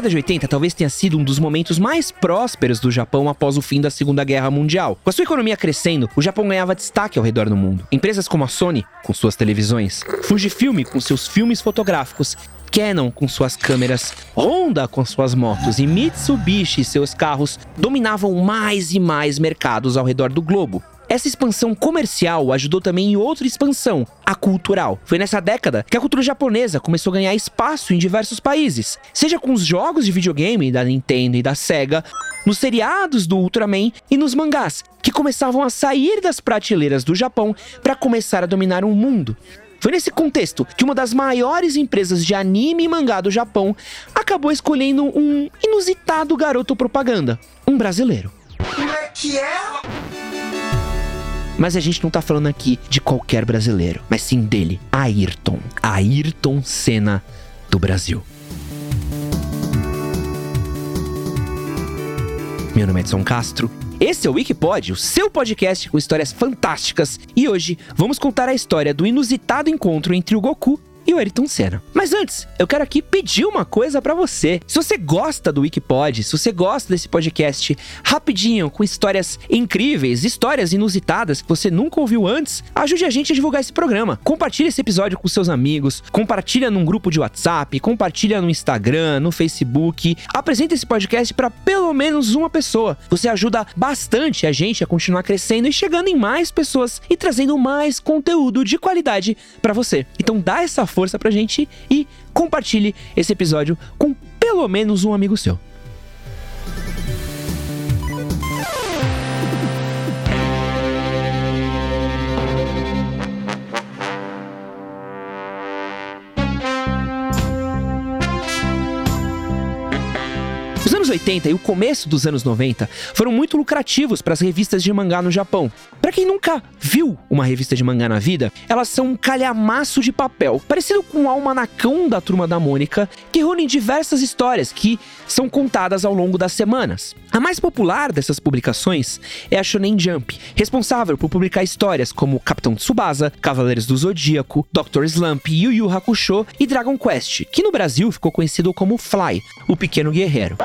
década de 80 talvez tenha sido um dos momentos mais prósperos do Japão após o fim da Segunda Guerra Mundial. Com a sua economia crescendo, o Japão ganhava destaque ao redor do mundo. Empresas como a Sony, com suas televisões, Fujifilm com seus filmes fotográficos Canon com suas câmeras, Honda com suas motos e Mitsubishi seus carros dominavam mais e mais mercados ao redor do globo. Essa expansão comercial ajudou também em outra expansão, a cultural. Foi nessa década que a cultura japonesa começou a ganhar espaço em diversos países, seja com os jogos de videogame da Nintendo e da Sega, nos seriados do Ultraman e nos mangás, que começavam a sair das prateleiras do Japão para começar a dominar o mundo. Foi nesse contexto que uma das maiores empresas de anime e mangá do Japão acabou escolhendo um inusitado garoto propaganda, um brasileiro. Como é que é? Mas a gente não tá falando aqui de qualquer brasileiro, mas sim dele, Ayrton. Ayrton Senna do Brasil. Meu nome é Edson Castro esse é o Wikipod, o seu podcast com histórias fantásticas. E hoje vamos contar a história do inusitado encontro entre o Goku e o Ayrton Senna. Mas antes, eu quero aqui pedir uma coisa para você. Se você gosta do Wikipod, se você gosta desse podcast rapidinho, com histórias incríveis, histórias inusitadas que você nunca ouviu antes, ajude a gente a divulgar esse programa. Compartilhe esse episódio com seus amigos, compartilha num grupo de WhatsApp, compartilha no Instagram, no Facebook. Apresente esse podcast para pelo menos uma pessoa. Você ajuda bastante a gente a continuar crescendo e chegando em mais pessoas e trazendo mais conteúdo de qualidade para você. Então dá essa força pra gente e compartilhe esse episódio com pelo menos um amigo seu. Anos 80 e o começo dos anos 90 foram muito lucrativos para as revistas de mangá no Japão. Para quem nunca viu uma revista de mangá na vida, elas são um calhamaço de papel, parecido com o almanacão da Turma da Mônica, que reúne diversas histórias que são contadas ao longo das semanas. A mais popular dessas publicações é a Shonen Jump, responsável por publicar histórias como Capitão Tsubasa, Cavaleiros do Zodíaco, Dr. Slump, Yu Yu Hakusho e Dragon Quest, que no Brasil ficou conhecido como Fly, o Pequeno Guerreiro.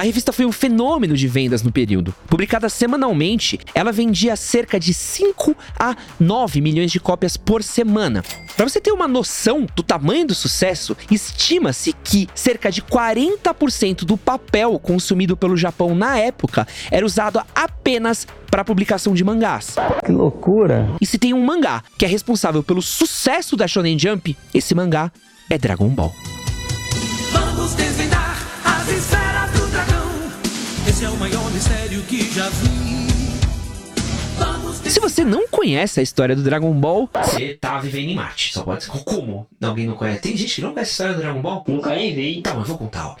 A revista foi um fenômeno de vendas no período. Publicada semanalmente, ela vendia cerca de 5 a 9 milhões de cópias por semana. Para você ter uma noção do tamanho do sucesso, estima-se que cerca de 40% do papel consumido pelo Japão na época era usado apenas para publicação de mangás. Que loucura! E se tem um mangá que é responsável pelo sucesso da Shonen Jump, esse mangá é Dragon Ball. Vamos desvendar as esferas do dragão. Esse é o maior mistério que já vi. Se você não conhece a história do Dragon Ball, você tá vivendo em Marte. Só pode ser. Como? Alguém não conhece? Tem gente que não conhece a história do Dragon Ball? Nunca nem vi. Então, eu vou contar, ó.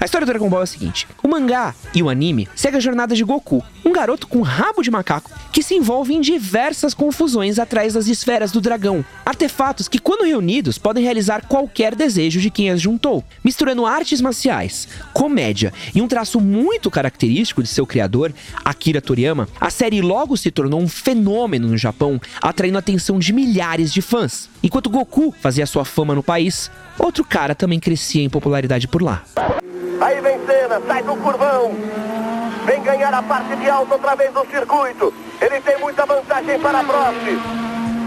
A história do Dragon Ball é a seguinte: o mangá e o anime segue a jornada de Goku, um garoto com rabo de macaco que se envolve em diversas confusões atrás das esferas do dragão. Artefatos que, quando reunidos, podem realizar qualquer desejo de quem as juntou. Misturando artes marciais, comédia e um traço muito característico de seu criador, Akira Toriyama, a série logo se tornou um fenômeno no Japão, atraindo a atenção de milhares de fãs. Enquanto Goku fazia sua fama no país, outro cara também crescia em popularidade por lá. Aí vem Senna, sai do curvão. Vem ganhar a parte de alta outra vez do circuito. Ele tem muita vantagem para a Prost.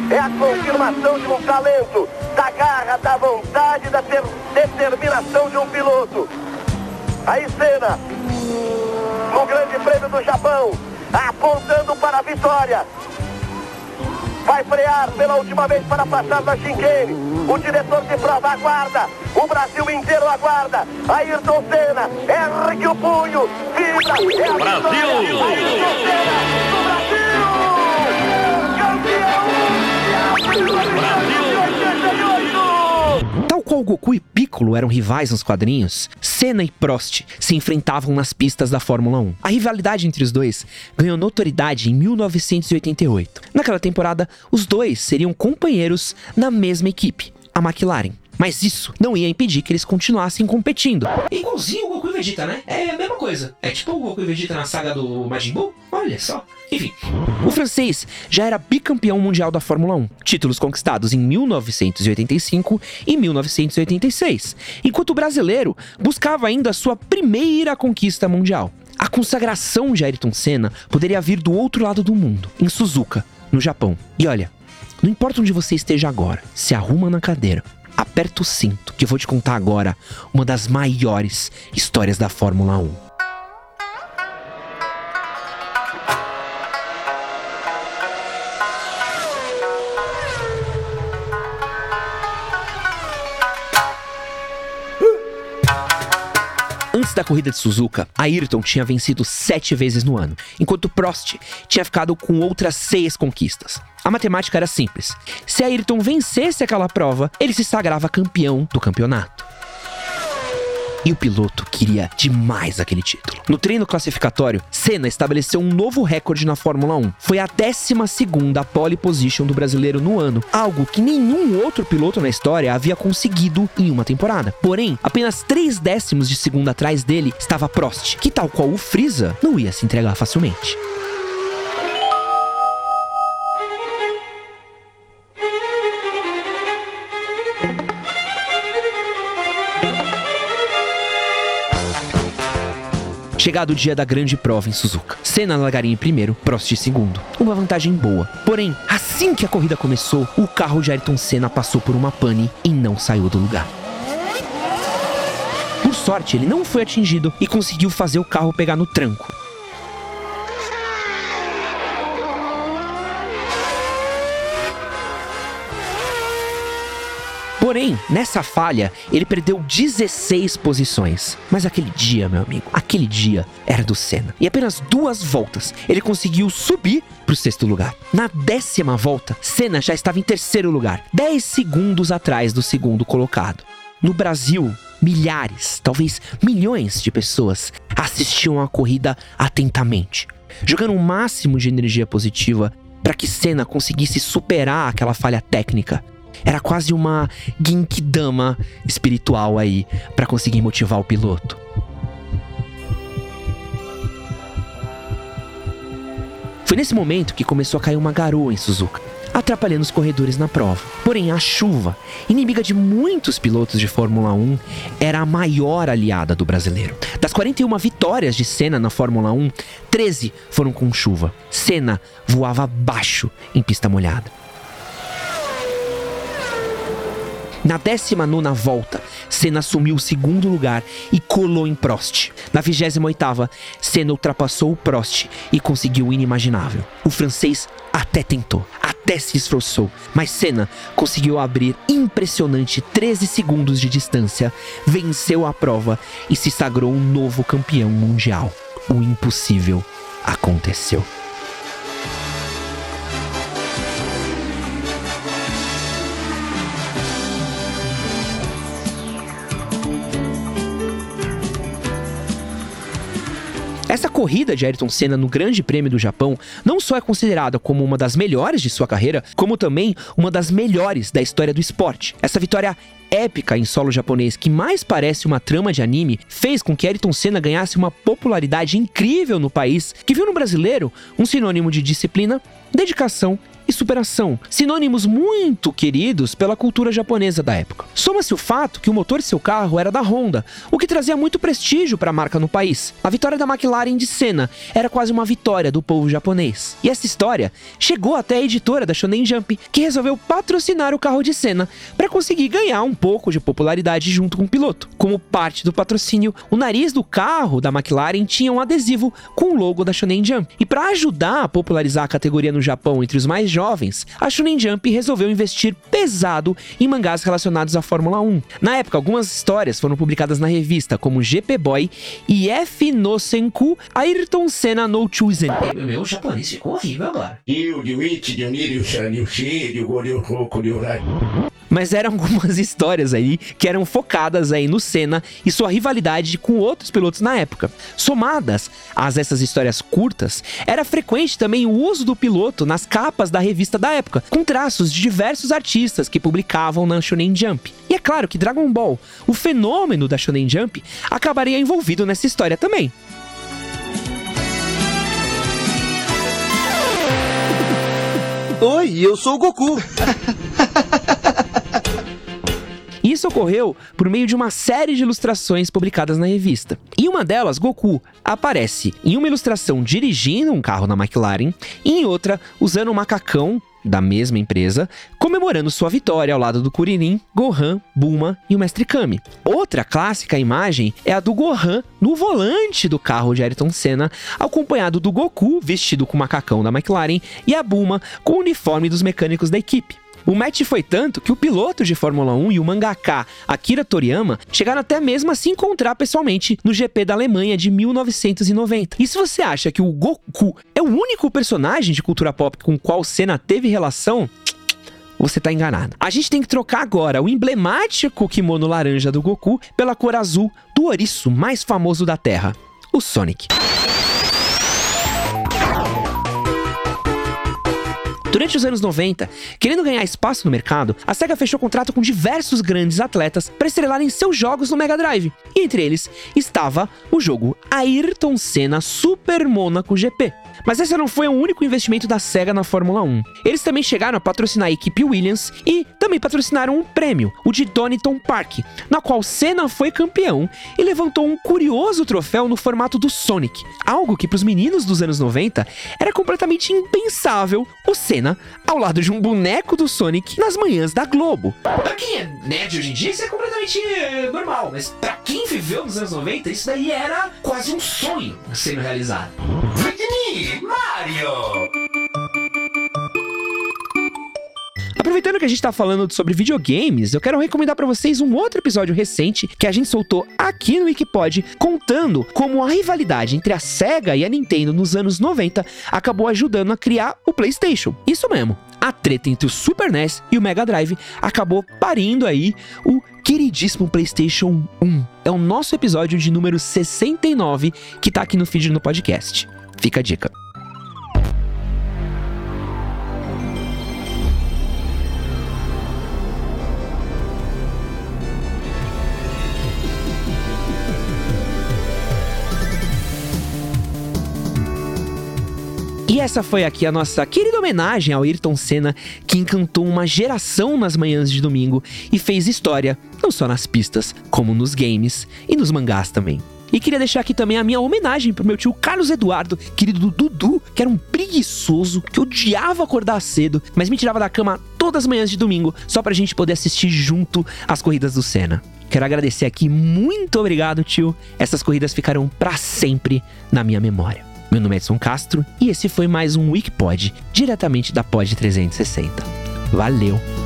É a confirmação de um talento, da garra, da vontade, da ter- determinação de um piloto. Aí Senna, no Grande Prêmio do Japão, apontando para a vitória. Vai frear pela última vez para passar na Shinkane. O diretor de prova aguarda. O Brasil inteiro aguarda. Ayrton Senna, ergue o punho. Vibra. É a Brasil! Ayrton Senna, do Brasil! Campeão! Qual Goku e Piccolo eram rivais nos quadrinhos, Senna e Prost se enfrentavam nas pistas da Fórmula 1. A rivalidade entre os dois ganhou notoriedade em 1988. Naquela temporada, os dois seriam companheiros na mesma equipe, a McLaren. Mas isso não ia impedir que eles continuassem competindo. Igualzinho o Goku e Vegeta, né? É a mesma coisa. É tipo o Goku e Vegeta na saga do Majin Buu. Olha só. Enfim, o francês já era bicampeão mundial da Fórmula 1, títulos conquistados em 1985 e 1986, enquanto o brasileiro buscava ainda sua primeira conquista mundial. A consagração de Ayrton Senna poderia vir do outro lado do mundo, em Suzuka, no Japão. E olha, não importa onde você esteja agora, se arruma na cadeira, aperta o cinto, que eu vou te contar agora uma das maiores histórias da Fórmula 1. Da corrida de Suzuka, Ayrton tinha vencido sete vezes no ano, enquanto Prost tinha ficado com outras seis conquistas. A matemática era simples: se Ayrton vencesse aquela prova, ele se sagrava campeão do campeonato. E o piloto queria demais aquele título. No treino classificatório, Senna estabeleceu um novo recorde na Fórmula 1. Foi a 12 pole position do brasileiro no ano, algo que nenhum outro piloto na história havia conseguido em uma temporada. Porém, apenas três décimos de segundo atrás dele estava Prost, que tal qual o Freeza, não ia se entregar facilmente. Chegado o dia da grande prova em Suzuka. Senna largaria em primeiro, Prost em segundo. Uma vantagem boa. Porém, assim que a corrida começou, o carro de Ayrton Senna passou por uma pane e não saiu do lugar. Por sorte, ele não foi atingido e conseguiu fazer o carro pegar no tranco. Porém, nessa falha, ele perdeu 16 posições. Mas aquele dia, meu amigo, aquele dia era do Senna. E apenas duas voltas ele conseguiu subir para o sexto lugar. Na décima volta, Senna já estava em terceiro lugar, 10 segundos atrás do segundo colocado. No Brasil, milhares, talvez milhões de pessoas assistiam à corrida atentamente, jogando o máximo de energia positiva para que Senna conseguisse superar aquela falha técnica era quase uma Ginkidama espiritual aí para conseguir motivar o piloto. Foi nesse momento que começou a cair uma garoa em Suzuka, atrapalhando os corredores na prova. Porém, a chuva, inimiga de muitos pilotos de Fórmula 1, era a maior aliada do brasileiro. Das 41 vitórias de Senna na Fórmula 1, 13 foram com chuva. Senna voava baixo em pista molhada. Na 19 volta, Senna assumiu o segundo lugar e colou em Prost. Na 28, Senna ultrapassou o Prost e conseguiu o inimaginável. O francês até tentou, até se esforçou, mas Senna conseguiu abrir impressionante 13 segundos de distância, venceu a prova e se sagrou um novo campeão mundial. O impossível aconteceu. Essa corrida de Ayrton Senna no Grande Prêmio do Japão não só é considerada como uma das melhores de sua carreira, como também uma das melhores da história do esporte. Essa vitória épica em solo japonês que mais parece uma trama de anime fez com que Ayrton Senna ganhasse uma popularidade incrível no país, que viu no brasileiro um sinônimo de disciplina, dedicação e superação, sinônimos muito queridos pela cultura japonesa da época. Soma-se o fato que o motor de seu carro era da Honda, o que trazia muito prestígio para a marca no país. A vitória da McLaren de Senna era quase uma vitória do povo japonês. E essa história chegou até a editora da Shonen Jump, que resolveu patrocinar o carro de Senna para conseguir ganhar um pouco de popularidade junto com o piloto. Como parte do patrocínio, o nariz do carro da McLaren tinha um adesivo com o logo da Shonen Jump. E para ajudar a popularizar a categoria no Japão entre os mais jovens, a Shonen Jump resolveu investir pesado em mangás relacionados à Fórmula 1. Na época, algumas histórias foram publicadas na revista, como GP Boy e F no Senku Ayrton Senna no Chosen. Meu japonês ficou horrível agora. Mas eram algumas histórias aí que eram focadas aí no Senna e sua rivalidade com outros pilotos na época. Somadas a essas histórias curtas, era frequente também o uso do piloto nas capas da revista da época, com traços de diversos artistas que publicavam na Shonen Jump. E é claro que Dragon Ball, o fenômeno da Shonen Jump, acabaria envolvido nessa história também. Oi, eu sou o Goku. Isso ocorreu por meio de uma série de ilustrações publicadas na revista. Em uma delas, Goku aparece em uma ilustração dirigindo um carro na McLaren e em outra usando um macacão da mesma empresa, comemorando sua vitória ao lado do Kuririn, Gohan, Bulma e o Mestre Kami. Outra clássica imagem é a do Gohan no volante do carro de Ayrton Senna, acompanhado do Goku vestido com o macacão da McLaren e a Bulma com o uniforme dos mecânicos da equipe. O match foi tanto que o piloto de Fórmula 1 e o mangaka Akira Toriyama chegaram até mesmo a se encontrar pessoalmente no GP da Alemanha de 1990. E se você acha que o Goku é o único personagem de cultura pop com qual Senna teve relação, você tá enganado. A gente tem que trocar agora o emblemático kimono laranja do Goku pela cor azul do ouriço mais famoso da Terra, o Sonic. Durante os anos 90, querendo ganhar espaço no mercado, a SEGA fechou contrato com diversos grandes atletas para estrelarem seus jogos no Mega Drive. E entre eles estava o jogo Ayrton Senna Super Monaco GP. Mas esse não foi o único investimento da SEGA na Fórmula 1. Eles também chegaram a patrocinar a equipe Williams e também patrocinaram um prêmio, o de Donington Park, na qual Senna foi campeão e levantou um curioso troféu no formato do Sonic, algo que para os meninos dos anos 90 era completamente impensável o Senna ao lado de um boneco do Sonic nas manhãs da Globo. Pra quem é nerd hoje em dia, isso é completamente eh, normal. Mas pra quem viveu nos anos 90, isso daí era quase um sonho sendo realizado. Mario! Aproveitando que a gente tá falando sobre videogames, eu quero recomendar para vocês um outro episódio recente que a gente soltou aqui no Wikipod, contando como a rivalidade entre a Sega e a Nintendo nos anos 90 acabou ajudando a criar o PlayStation. Isso mesmo. A treta entre o Super NES e o Mega Drive acabou parindo aí o queridíssimo PlayStation 1. É o nosso episódio de número 69 que tá aqui no feed no podcast. Fica a dica. Essa foi aqui a nossa querida homenagem ao Ayrton Senna, que encantou uma geração nas manhãs de domingo e fez história, não só nas pistas, como nos games e nos mangás também. E queria deixar aqui também a minha homenagem pro meu tio Carlos Eduardo, querido do Dudu, que era um preguiçoso, que odiava acordar cedo, mas me tirava da cama todas as manhãs de domingo só pra gente poder assistir junto as corridas do Senna. Quero agradecer aqui, muito obrigado, tio. Essas corridas ficarão para sempre na minha memória. Meu nome é Edson Castro e esse foi mais um Wikipod, diretamente da Pod 360. Valeu!